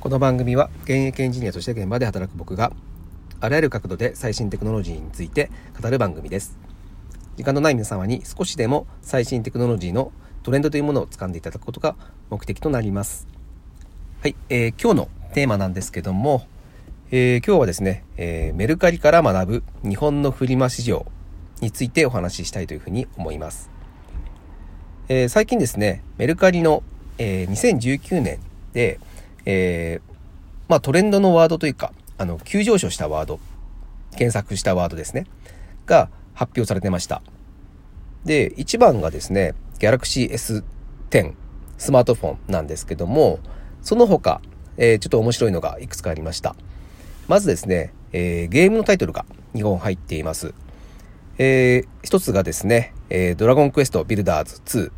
この番組は現役エンジニアとして現場で働く僕があらゆる角度で最新テクノロジーについて語る番組です。時間のない皆様に少しでも最新テクノロジーのトレンドというものを掴んでいただくことが目的となります。はい、えー、今日のテーマなんですけども、えー、今日はですね、えー、メルカリから学ぶ日本のフリマ市場についてお話ししたいというふうに思います。え、最近ですね、メルカリの、え、2019年で、えー、まあトレンドのワードというか、あの、急上昇したワード、検索したワードですね、が発表されてました。で、1番がですね、Galaxy S10 スマートフォンなんですけども、その他、えー、ちょっと面白いのがいくつかありました。まずですね、えー、ゲームのタイトルが2本入っています。えー、一つがですね、えー、ドラゴンクエストビルダーズ2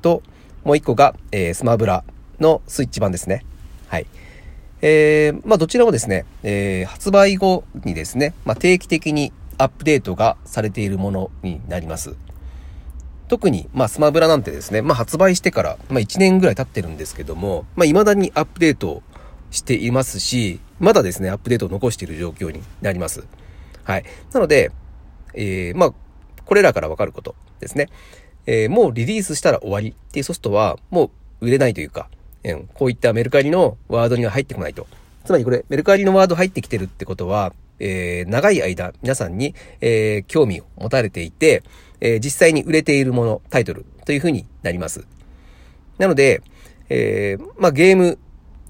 と、もう一個が、えー、スマブラのスイッチ版ですね。はい。えー、まあ、どちらもですね、えー、発売後にですね、まあ、定期的にアップデートがされているものになります。特に、まあ、スマブラなんてですね、まあ、発売してから、まあ、1年ぐらい経ってるんですけども、まあ、未だにアップデートしていますし、まだですね、アップデートを残している状況になります。はい。なので、えー、まあ、これらからわかることですね。えー、もうリリースしたら終わりっていうソフトは、もう売れないというか、うん、こういったメルカリのワードには入ってこないと。つまりこれ、メルカリのワード入ってきてるってことは、えー、長い間皆さんに、えー、興味を持たれていて、えー、実際に売れているもの、タイトルというふうになります。なので、えー、まあ、ゲーム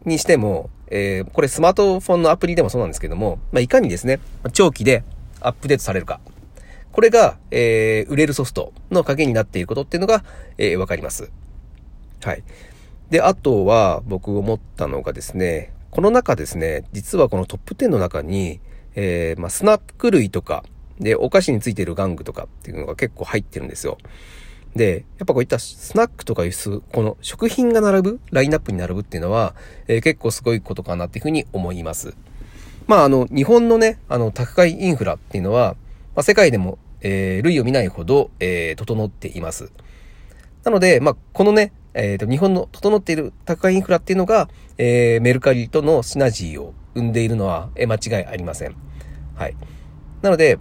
にしても、えー、これスマートフォンのアプリでもそうなんですけども、まあ、いかにですね、長期でアップデートされるか。これが、えー、売れるソフトの鍵になっていることっていうのが、えー、わかります。はい。で、あとは僕思ったのがですね、この中ですね、実はこのトップ10の中に、えー、まあ、スナック類とか、で、お菓子についてる玩具とかっていうのが結構入ってるんですよ。で、やっぱこういったスナックとかいう、この食品が並ぶ、ラインナップに並ぶっていうのは、えー、結構すごいことかなっていうふうに思います。まあ、あの、日本のね、あの、宅配インフラっていうのは、まあ、世界でも、えー、類を見ないほど、えー、整っています。なので、まあ、このね、えっ、ー、と、日本の整っている宅配インフラっていうのが、えー、メルカリとのシナジーを生んでいるのは、えー、間違いありません。はい。なので、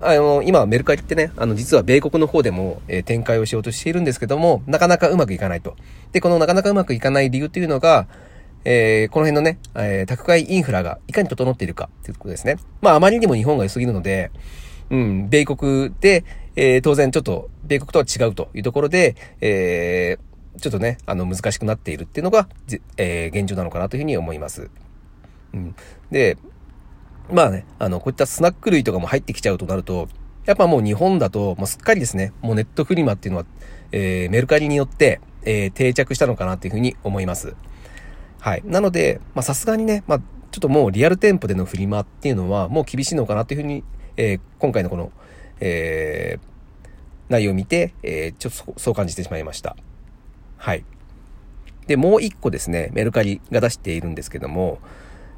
あの、今、メルカリってね、あの、実は米国の方でも、えー、展開をしようとしているんですけども、なかなかうまくいかないと。で、このなかなかうまくいかない理由っていうのが、えー、この辺のね、えー、宅配インフラがいかに整っているかっていうことですね。まあ、あまりにも日本が良すぎるので、うん、米国で、えー、当然ちょっと、米国とは違うというところで、えー、ちょっとね、あの、難しくなっているっていうのが、えー、現状なのかなというふうに思います。うん。で、まあね、あの、こういったスナック類とかも入ってきちゃうとなると、やっぱもう日本だと、もうすっかりですね、もうネットフリマっていうのは、えー、メルカリによって、えー、定着したのかなというふうに思います。はい。なので、まあさすがにね、まあちょっともうリアル店舗でのフリマっていうのはもう厳しいのかなというふうに、えー、今回のこの、えー、内容を見て、えー、ちょっとそう感じてしまいました。はい。で、もう一個ですね、メルカリが出しているんですけども、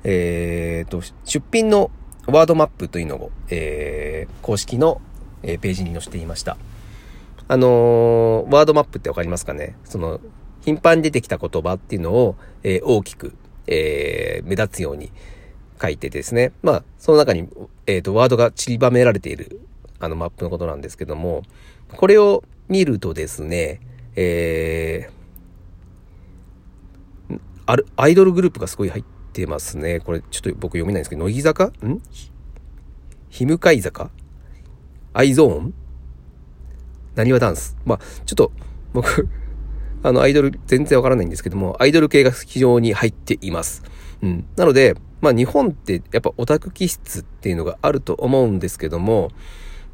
えー、と、出品のワードマップというのを、えー、公式の、えページに載せていました。あのー、ワードマップってわかりますかね？その、頻繁に出てきた言葉っていうのを、えー、大きく、えー、目立つように書いてですね。まあ、その中に、えっ、と、ワードが散りばめられている、あの、マップのことなんですけども、これを見るとですね、えー、ある、アイドルグループがすごい入ってますね。これちょっと僕読めないんですけど、乃木坂？ん？ひむかい坂？アイゾーン？なにわダンス？まあ、ちょっと僕 あの、アイドル全然わからないんですけども、アイドル系が非常に入っています。うん。なので、まあ日本ってやっぱオタク気質っていうのがあると思うんですけども、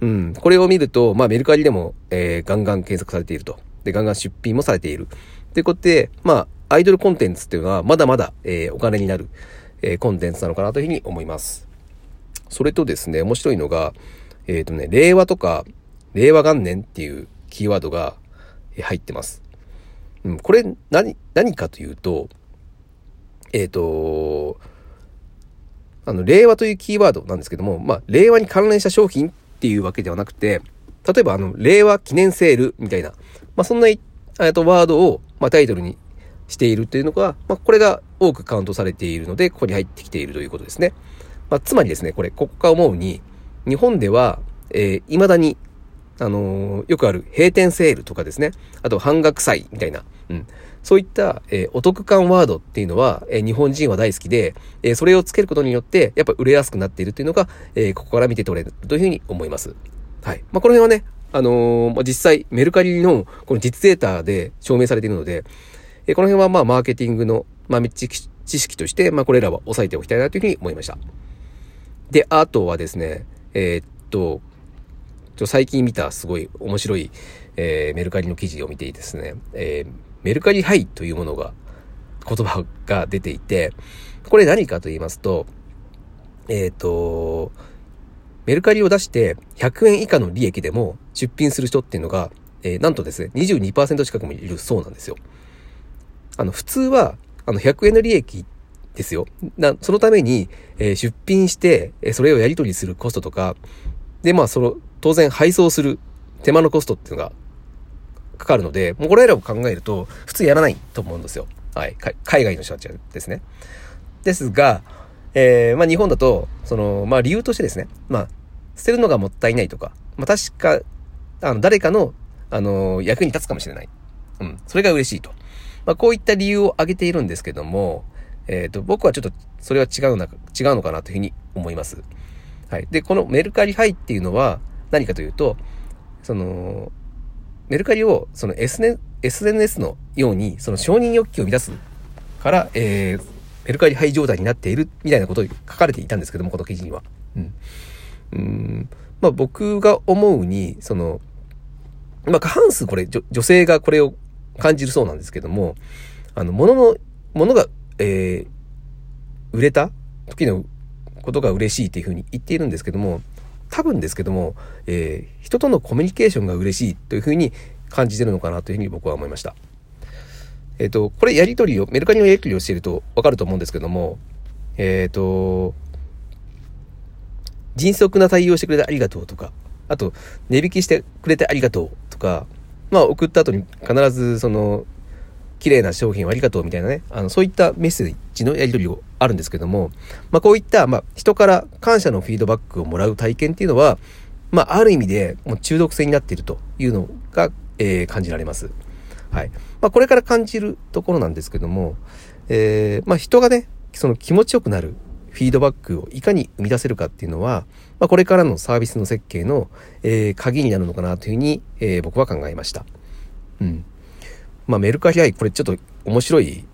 うん。これを見ると、まあメルカリでも、えー、ガンガン検索されていると。で、ガンガン出品もされている。ということで、まあ、アイドルコンテンツっていうのは、まだまだ、えー、お金になる、えー、コンテンツなのかなというふうに思います。それとですね、面白いのが、えっ、ー、とね、令和とか、令和元年っていうキーワードが入ってます。うん、これ、何、何かというと、えっ、と、あの、令和というキーワードなんですけども、まあ、令和に関連した商品っていうわけではなくて、例えば、あの、令和記念セールみたいな、まあ、そんな、えっと、ワードを、まあ、タイトルにしているというのが、まあ、これが多くカウントされているので、ここに入ってきているということですね。まあ、つまりですね、これ、ここか思うに、日本では、えー、未だに、あのー、よくある閉店セールとかですね、あと半額祭みたいな、うん。そういった、えー、お得感ワードっていうのは、えー、日本人は大好きで、えー、それをつけることによって、やっぱ売れやすくなっているっていうのが、えー、ここから見て取れるというふうに思います。はい。まあ、この辺はね、あのー、実際、メルカリのこの実データで証明されているので、え、この辺はまあ、マーケティングの、まあ、知識として、まあ、これらは押さえておきたいなというふうに思いました。で、あとはですね、えー、っと、最近見たすごい面白い、えー、メルカリの記事を見ていてですね、えー、メルカリハイというものが、言葉が出ていて、これ何かと言いますと、えっ、と、メルカリを出して100円以下の利益でも出品する人っていうのが、えー、なんとですね、22%近くもいるそうなんですよ。あの、普通は、あの、100円の利益ですよ。な、そのために、えー、出品して、え、それをやり取りするコストとか、で、まあ、その、当然配送する手間のコストっていうのがかかるので、もうこれらを考えると、普通やらないと思うんですよ。はい。海外の人たちですね。ですが、えー、まあ日本だと、その、まあ理由としてですね、まあ、捨てるのがもったいないとか、まあ確か、あの、誰かの、あの、役に立つかもしれない。うん。それが嬉しいと。まあこういった理由を挙げているんですけども、えっ、ー、と、僕はちょっと、それは違うな、違うのかなというふうに思います。はい。で、このメルカリハイっていうのは何かというと、その、メルカリをその SN SNS のようにその承認欲求を満たすから、えー、メルカリハイ状態になっているみたいなことを書かれていたんですけども、この記事には。うん。うんまあ僕が思うに、その、まあ過半数これ、女性がこれを感じるそうなんですけども、あの、物の、物が、えー、売れた時のことが嬉しいっていうふうに言っているんですけども、多分ですけども、えー、人とのコミュニケーションが嬉しいというふうに感じてるのかなというふうに僕は思いました。えっ、ー、と、これやり取りを、メルカリのやり取りをしているとわかると思うんですけども、えっ、ー、と、迅速な対応してくれてありがとうとか、あと、値引きしてくれてありがとうとか、まあ送った後に必ずその、綺麗な商品をありがとうみたいなね、あの、そういったメッセージのやり取りをあるんですけども、まあこういった、まあ人から感謝のフィードバックをもらう体験っていうのは、まあある意味でもう中毒性になっているというのが、えー、感じられます。はい。まあ、これから感じるところなんですけども、えー、まあ、人がね、その気持ちよくなるフィードバックをいかに生み出せるかっていうのは、まあ、これからのサービスの設計の、えー、鍵になるのかなというふうに、えー、僕は考えました。うん。まあ、メルカリアイ、これちょっと面白い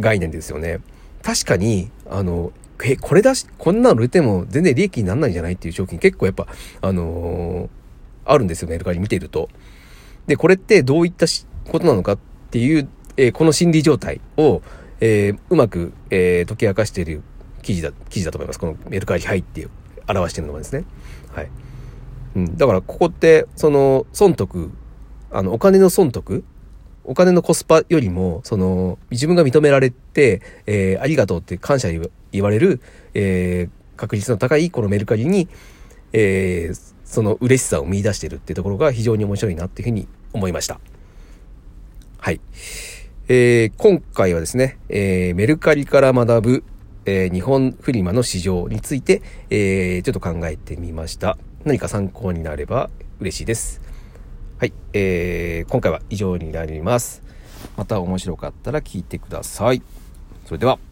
概念ですよね。確かに、あの、え、これだし、こんなの売れても全然利益にならないんじゃないっていう商品結構やっぱ、あのー、あるんですよ、メルカリ見てると。で、これってどういったことなのかっていう、えー、この心理状態を、えー、うまく、えー、解き明かしている記事だ、記事だと思います。このメルカリハイっていう表しているのがですね。はい。うん。だから、ここって、その、損得、あの、お金の損得お金のコスパよりも、その、自分が認められて、えー、ありがとうって感謝言われる、えー、確率の高いこのメルカリに、えー、その嬉しさを見出してるっていうところが非常に面白いなっていうふうに思いました。はい。えー、今回はですね、えー、メルカリから学ぶ、えー、日本フリマの市場について、え、ちょっと考えてみました。何か参考になれば嬉しいです。はい。えー、今回は以上になります。また面白かったら聞いてください。それでは。